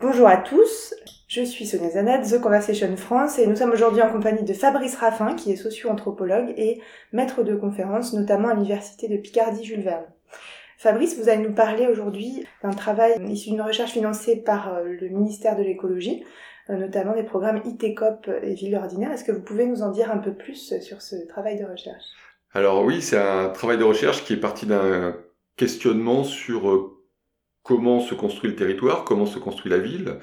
Bonjour à tous, je suis Sonia Zanet, The Conversation France, et nous sommes aujourd'hui en compagnie de Fabrice Raffin, qui est socio-anthropologue et maître de conférences, notamment à l'Université de Picardie Jules Verne. Fabrice, vous allez nous parler aujourd'hui d'un travail issu d'une recherche financée par euh, le ministère de l'écologie, notamment des programmes ITCOP et Ville Ordinaire. Est-ce que vous pouvez nous en dire un peu plus sur ce travail de recherche? Alors oui, c'est un travail de recherche qui est parti d'un questionnement sur euh, comment se construit le territoire, comment se construit la ville,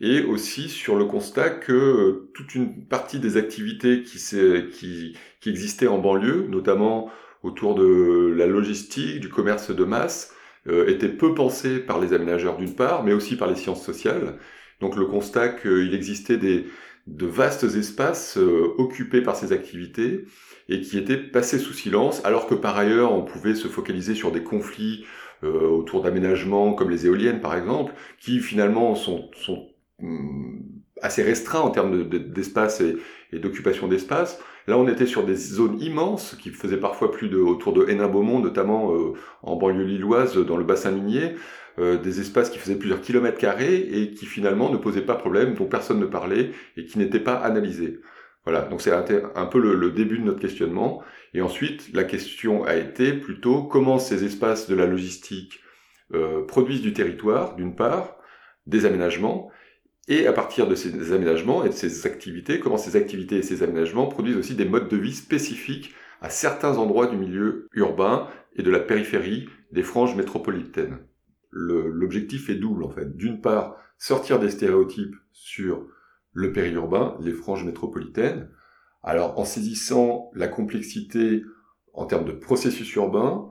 et aussi sur le constat que euh, toute une partie des activités qui, existaient en banlieue, notamment autour de la logistique, du commerce de masse, euh, étaient peu pensées par les aménageurs d'une part, mais aussi par les sciences sociales. Donc le constat qu'il existait des, de vastes espaces euh, occupés par ces activités et qui étaient passés sous silence, alors que par ailleurs on pouvait se focaliser sur des conflits euh, autour d'aménagements comme les éoliennes par exemple, qui finalement sont, sont hum, assez restreints en termes d'espace et, d'occupation d'espace. Là, on était sur des zones immenses qui faisaient parfois plus de autour de Hénin-Beaumont, notamment euh, en banlieue lilloise, dans le bassin minier, euh, des espaces qui faisaient plusieurs kilomètres carrés et qui finalement ne posaient pas problème, dont personne ne parlait et qui n'étaient pas analysés. Voilà, donc c'est un, peu le, début de notre questionnement. Et ensuite, la question a été plutôt comment ces espaces de la logistique euh, produisent du territoire, d'une part, des aménagements, et à partir de ces aménagements et de ces activités, comment ces activités et ces aménagements produisent aussi des modes de vie spécifiques à certains endroits du milieu urbain et de la périphérie des franges métropolitaines. L'objectif est double en fait. D'une part, sortir des stéréotypes sur le périurbain, les franges métropolitaines. Alors en saisissant la complexité en termes de processus urbains,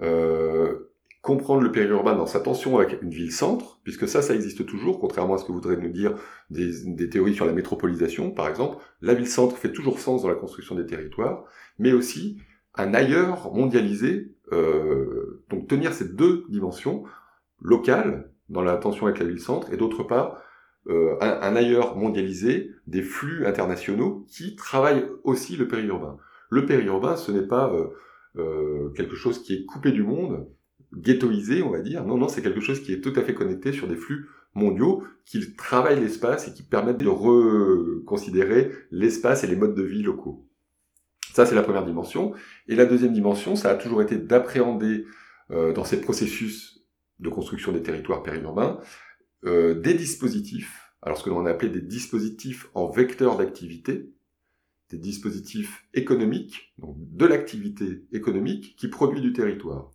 euh, comprendre le périurbain dans sa tension avec une ville-centre, puisque ça, ça existe toujours, contrairement à ce que voudraient nous dire des, théories sur la métropolisation, par exemple. La ville-centre fait toujours sens dans la construction des territoires, mais aussi un ailleurs mondialisé, euh, donc tenir ces deux dimensions, locales, dans la tension avec la ville-centre, et d'autre part, euh, un, ailleurs mondialisé, des flux internationaux qui travaillent aussi le périurbain. Le périurbain, ce n'est pas euh, euh, quelque chose qui est coupé du monde, ghettoisé, on va dire. Non, non, c'est quelque chose qui est tout à fait connecté sur des flux mondiaux qui travaillent l'espace et qui permettent de reconsidérer l'espace et les modes de vie locaux. Ça, c'est la première dimension. Et la deuxième dimension, ça a toujours été d'appréhender dans ces processus de construction des territoires périurbains euh, des dispositifs, alors ce que l'on a des dispositifs en vecteur d'activité, des dispositifs économiques, donc de l'activité économique qui produit du territoire.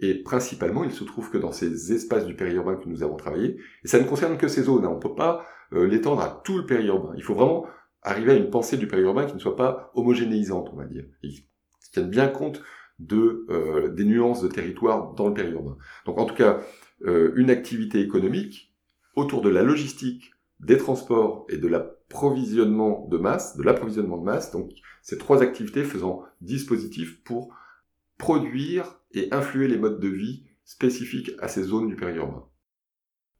Et principalement, il se trouve que dans ces espaces du périurbain que nous avons travaillé, et ça ne concerne que ces zones, hein, on ne peut pas euh, l'étendre à tout le périurbain. Il faut vraiment arriver à une pensée du périurbain qui ne soit pas homogénéisante, on va dire, et qui tienne bien compte de, euh, des nuances de territoire dans le périurbain. Donc en tout cas, une activité économique autour de la logistique, des transports et de l'approvisionnement de masse, de l'approvisionnement de masse, donc ces trois activités faisant dispositif pour produire et influer les modes de vie spécifiques à ces zones du périurbain.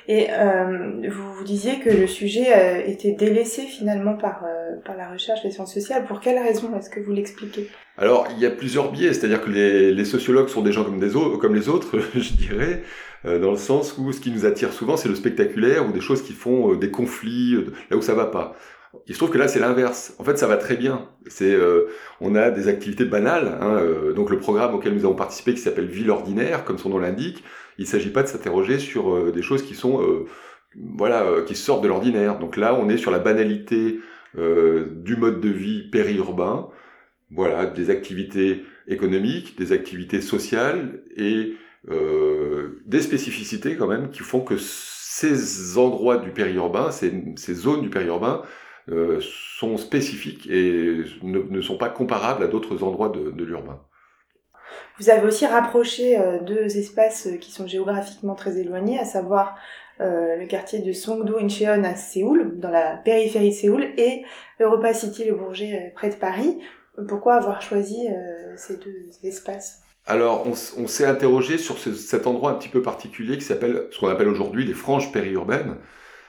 Et euh, vous, vous disiez que le sujet euh, était délaissé finalement par, euh, par la recherche des sciences sociales. Pour quelle raison Est-ce que vous l'expliquez? Alors, il y a plusieurs biais, c'est-à-dire que les, les, sociologues sont des gens comme, des comme les autres, je dirais, euh, dans le sens où ce qui nous attire souvent, c'est le spectaculaire ou des choses qui font euh, des conflits, là où ça va pas. Il se trouve que là, c'est l'inverse. En fait, ça va très bien. C'est, on a des activités banales. Hein, donc, le programme auquel nous avons participé, qui s'appelle Ville ordinaire, comme son nom l'indique, il ne s'agit pas de s'interroger sur euh, des choses qui sont euh, voilà euh, qui sortent de l'ordinaire. Donc là, on est sur la banalité du mode de vie périurbain, voilà, des activités économiques, des activités sociales et des spécificités quand même qui font que ces endroits du périurbain, ces, ces zones du périurbain sont spécifiques et ne, sont pas comparables à d'autres endroits de l'urbain. Vous avez aussi rapproché euh, deux espaces euh, qui sont géographiquement très éloignés, à savoir euh, le quartier de Songdo Incheon à Séoul, dans la périphérie de Séoul, et Europa City, le Bourget, près de Paris. Pourquoi avoir choisi ces deux espaces? Alors, on, s'est interrogé sur cet endroit un petit peu particulier qui s'appelle, ce qu'on appelle aujourd'hui les franges périurbaines.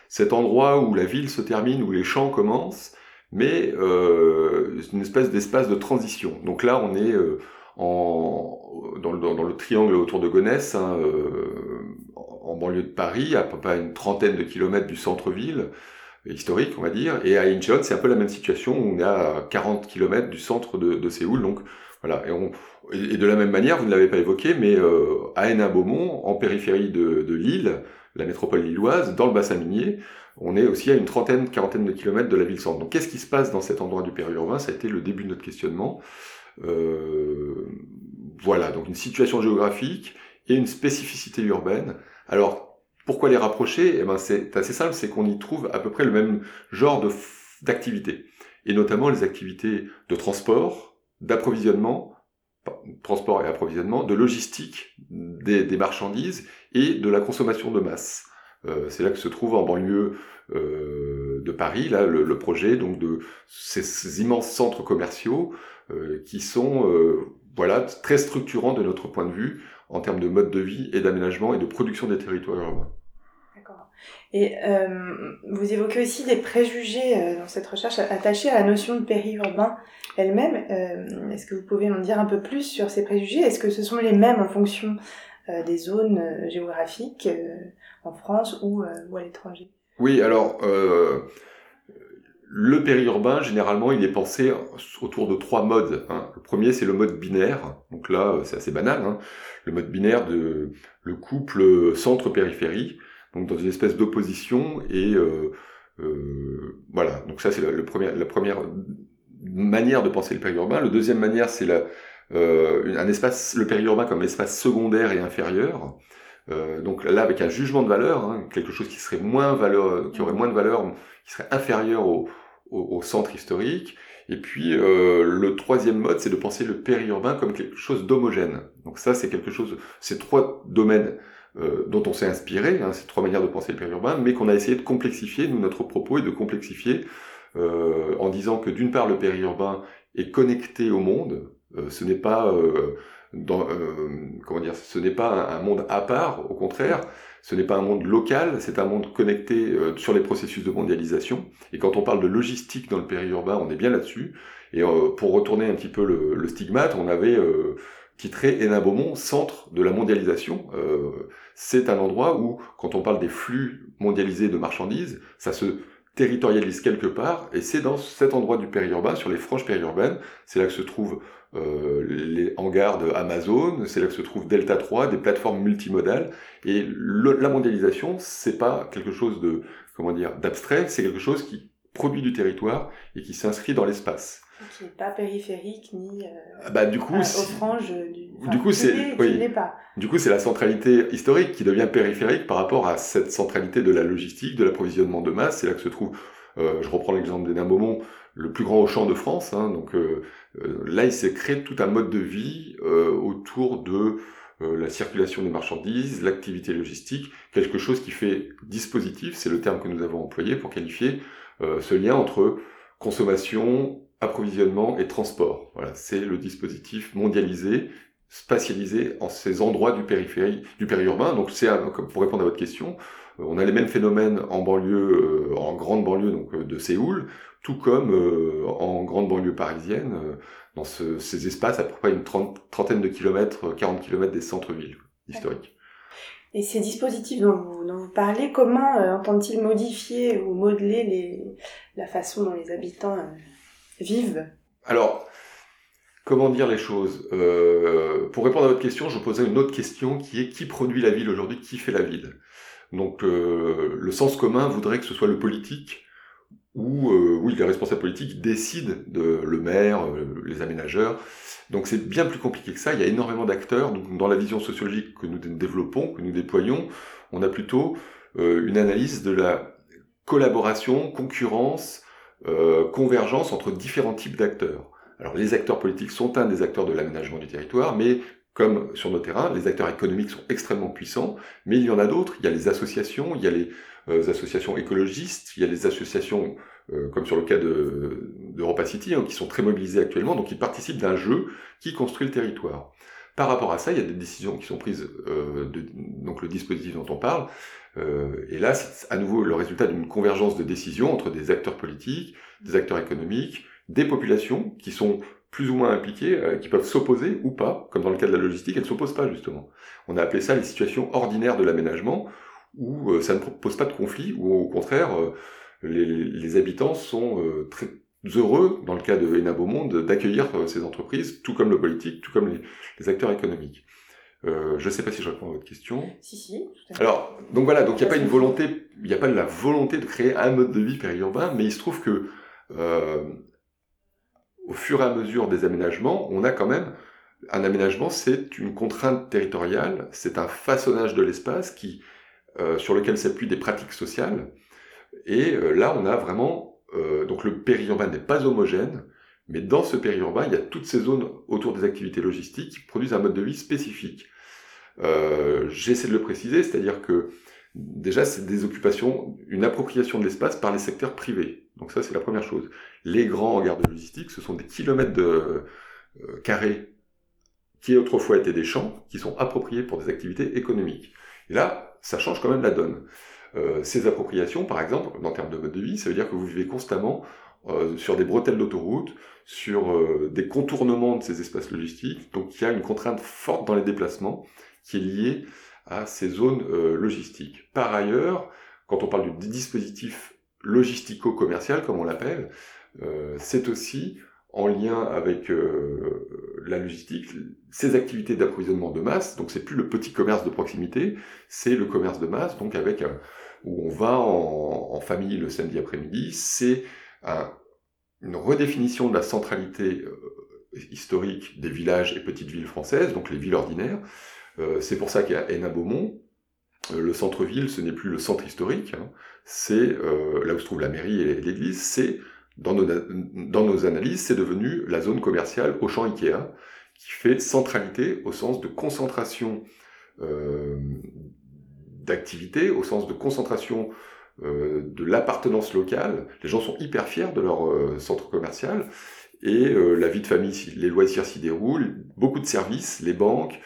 Cet endroit où la ville se termine, où les champs commencent, mais euh, une espèce d'espace de transition. Donc là, on est en, dans, le, dans, le, triangle autour de Gonesse, hein, euh, en banlieue de Paris, à peu une trentaine de kilomètres du centre-ville historique, on va dire, et à Incheon, c'est un peu la même situation, on est à 40 kilomètres du centre de, de Séoul, donc voilà, et, on, et de la même manière, vous ne l'avez pas évoqué, mais euh, à Hénin-Beaumont, en périphérie de, de Lille, la métropole lilloise, dans le bassin minier, on est aussi à une trentaine, quarantaine de kilomètres de la ville-centre. Donc qu'est-ce qui se passe dans cet endroit du périurbain? Ça a été le début de notre questionnement. Euh, voilà, donc une situation géographique et une spécificité urbaine. Alors, pourquoi les rapprocher? Eh ben, C'est assez simple, c'est qu'on y trouve à peu près le même genre d'activités. Et notamment les activités de transport, d'approvisionnement, transport et approvisionnement, de logistique des, des marchandises et de la consommation de masse. Euh, c'est là que se trouve en banlieue euh, de Paris, là, le, projet donc de ces, immenses centres commerciaux euh, qui sont voilà très structurants de notre point de vue en termes de mode de vie et d'aménagement et de production des territoires urbains. D'accord. Et vous évoquez aussi des préjugés dans cette recherche attachés à la notion de périurbain elle-même. Est-ce que vous pouvez m'en dire un peu plus sur ces préjugés? Est-ce que ce sont les mêmes en fonction des zones géographiques en France ou, euh, ou à l'étranger Oui, alors euh, le périurbain, généralement, il est pensé autour de trois modes. Hein. Le premier, c'est le mode binaire. Donc là, c'est assez banal. Hein. Le mode binaire de le couple centre-périphérie, donc dans une espèce d'opposition. Et euh, euh, voilà. Donc ça, c'est la première manière de penser le périurbain. Le deuxième manière, c'est euh, un espace, le périurbain comme espace secondaire et inférieur. Euh, donc là, avec un jugement de valeur, hein, quelque chose qui serait moins valeur, qui aurait moins de valeur, qui serait inférieur au, au, centre historique. Et puis euh, le troisième mode, c'est de penser le périurbain comme quelque chose d'homogène. Donc ça, c'est quelque chose, ces trois domaines euh, dont on s'est inspiré, hein, ces trois manières de penser le périurbain, mais qu'on a essayé de complexifier, nous, notre propos est de complexifier euh, en disant que d'une part, le périurbain est connecté au monde, euh, ce n'est pas dans, euh, comment dire, ce n'est pas un, monde à part, au contraire, ce n'est pas un monde local, c'est un monde connecté euh, sur les processus de mondialisation. Et quand on parle de logistique dans le périurbain, on est bien là-dessus. Et euh, pour retourner un petit peu le, le stigmate, on avait titré Hénin-Beaumont, centre de la mondialisation. c'est un endroit où, quand on parle des flux mondialisés de marchandises, ça se territorialise quelque part, et c'est dans cet endroit du périurbain, sur les franges périurbaines, c'est là que se trouve euh, les hangars de Amazon, c'est là que se trouve Delta 3, des plateformes multimodales. Et la mondialisation, c'est pas quelque chose de, comment dire, d'abstrait, c'est quelque chose qui produit du territoire et qui s'inscrit dans l'espace. Qui n'est pas périphérique ni euh, ah bah, du coup, aux franges du, du coup c'est oui. pas. Du coup, c'est la centralité historique qui devient périphérique par rapport à cette centralité de la logistique, de l'approvisionnement de masse. C'est là que se trouve, euh, je reprends l'exemple des Beaumont, le plus grand Auchan de France. Hein, donc euh, euh, là, il s'est créé tout un mode de vie autour de la circulation des marchandises, l'activité logistique, quelque chose qui fait dispositif, c'est le terme que nous avons employé pour qualifier ce lien entre consommation, approvisionnement et transport. Voilà, c'est le dispositif mondialisé, spatialisé en ces endroits du périphérie, du périurbain. Donc c'est pour répondre à votre question, on a les mêmes phénomènes en banlieue, en grande banlieue donc de Séoul, tout comme euh, en grande banlieue parisienne, euh, dans ces espaces à peu près une trentaine de kilomètres, 40 kilomètres des centres-villes historiques. Et ces dispositifs dont vous, parlez, comment euh, entendent-ils modifier ou modeler la façon dont les habitants vivent Alors, comment dire les choses? Pour répondre à votre question, je poserai une autre question qui est qui produit la ville aujourd'hui Qui fait la ville? Donc, le sens commun voudrait que ce soit le politique où euh, oui, les responsables politiques décident de le maire, euh, les aménageurs. Donc c'est bien plus compliqué que ça. Il y a énormément d'acteurs. Donc dans la vision sociologique que nous développons, que nous déployons, on a plutôt euh, une analyse de la collaboration, concurrence, euh, convergence entre différents types d'acteurs. Alors les acteurs politiques sont un des acteurs de l'aménagement du territoire, mais comme sur nos terrains, les acteurs économiques sont extrêmement puissants, mais il y en a d'autres. Il y a les associations, il y a les euh, associations écologistes, il y a les associations, euh, comme sur le cas d'Europa City, hein, qui sont très mobilisées actuellement, donc ils participent d'un jeu qui construit le territoire. Par rapport à ça, il y a des décisions qui sont prises, euh, donc le dispositif dont on parle, et là, c'est à nouveau le résultat d'une convergence de décisions entre des acteurs politiques, des acteurs économiques, des populations qui sont plus ou moins impliquées, euh, qui peuvent s'opposer ou pas, comme dans le cas de la logistique, elles ne s'opposent pas justement. On a appelé ça les situations ordinaires de l'aménagement, où euh, ça ne pose pas de conflit, où au contraire, euh, les, habitants sont euh, très heureux, dans le cas de Ena Beaumonde, d'accueillir ces entreprises, tout comme le politique, tout comme les acteurs économiques. Euh, je ne sais pas si je réponds à votre question. Si, si. Alors, donc voilà, donc il n'y a pas une volonté, il n'y a pas de la volonté de créer un mode de vie périurbain, mais il se trouve que euh, au fur et à mesure des aménagements, on a quand même un aménagement, c'est une contrainte territoriale, c'est un façonnage de l'espace qui euh, sur lequel s'appuient des pratiques sociales. Et là, on a vraiment donc le périurbain n'est pas homogène, mais dans ce périurbain, il y a toutes ces zones autour des activités logistiques qui produisent un mode de vie spécifique. Euh, J'essaie de le préciser, c'est-à-dire que déjà, c'est des occupations, une appropriation de l'espace par les secteurs privés. Donc ça, c'est la première chose. Les grands hangars de logistique, ce sont des kilomètres de euh, carrés qui autrefois étaient des champs, qui sont appropriés pour des activités économiques. Et là, ça change quand même la donne. Euh, ces appropriations, par exemple, en termes de mode de vie, ça veut dire que vous vivez constamment sur des bretelles d'autoroute, sur des contournements de ces espaces logistiques. Donc il y a une contrainte forte dans les déplacements qui est liée à ces zones euh, logistiques. Par ailleurs, quand on parle du dispositif logistico-commercial, comme on l'appelle, euh, c'est aussi en lien avec euh, la logistique, ces activités d'approvisionnement de masse, donc c'est plus le petit commerce de proximité, c'est le commerce de masse, donc avec où on va en, famille le samedi après-midi, c'est un, une redéfinition de la centralité historique des villages et petites villes françaises, donc les villes ordinaires. Euh, c'est pour ça qu'il y. Euh, le centre-ville, ce n'est plus le centre historique, hein. c'est euh, là où se trouve la mairie et l'église, c'est dans nos, analyses, c'est devenu la zone commerciale au champ Ikea, qui fait centralité au sens de concentration d'activité, au sens de concentration de l'appartenance locale. Les gens sont hyper fiers de leur centre commercial et la vie de famille, les loisirs s'y déroulent, beaucoup de services, les banques,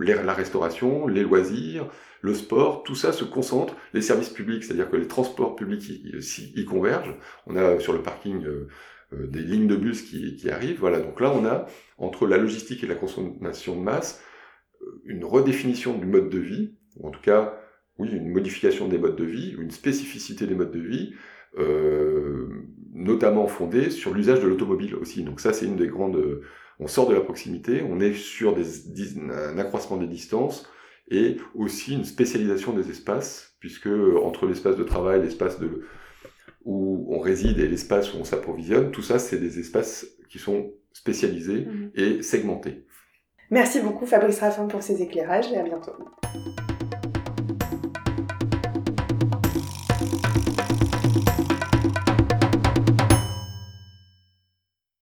la restauration, les loisirs, le sport, tout ça se concentre. Les services publics, c'est-à-dire que les transports publics y, convergent. On a sur le parking des lignes de bus qui, arrivent. Voilà, donc là on a entre la logistique et la consommation de masse une redéfinition du mode de vie, ou en tout cas oui, une modification des modes de vie, une spécificité des modes de vie, euh, notamment fondée sur l'usage de l'automobile aussi. Donc ça, c'est une des grandes... On sort de la proximité, on est sur des, un accroissement des distances et aussi une spécialisation des espaces, puisque entre l'espace de travail, l'espace de où on réside et l'espace où on s'approvisionne, tout ça, c'est des espaces qui sont spécialisés mmh. et segmentés. Merci beaucoup Fabrice Raffin pour ces éclairages et à bientôt.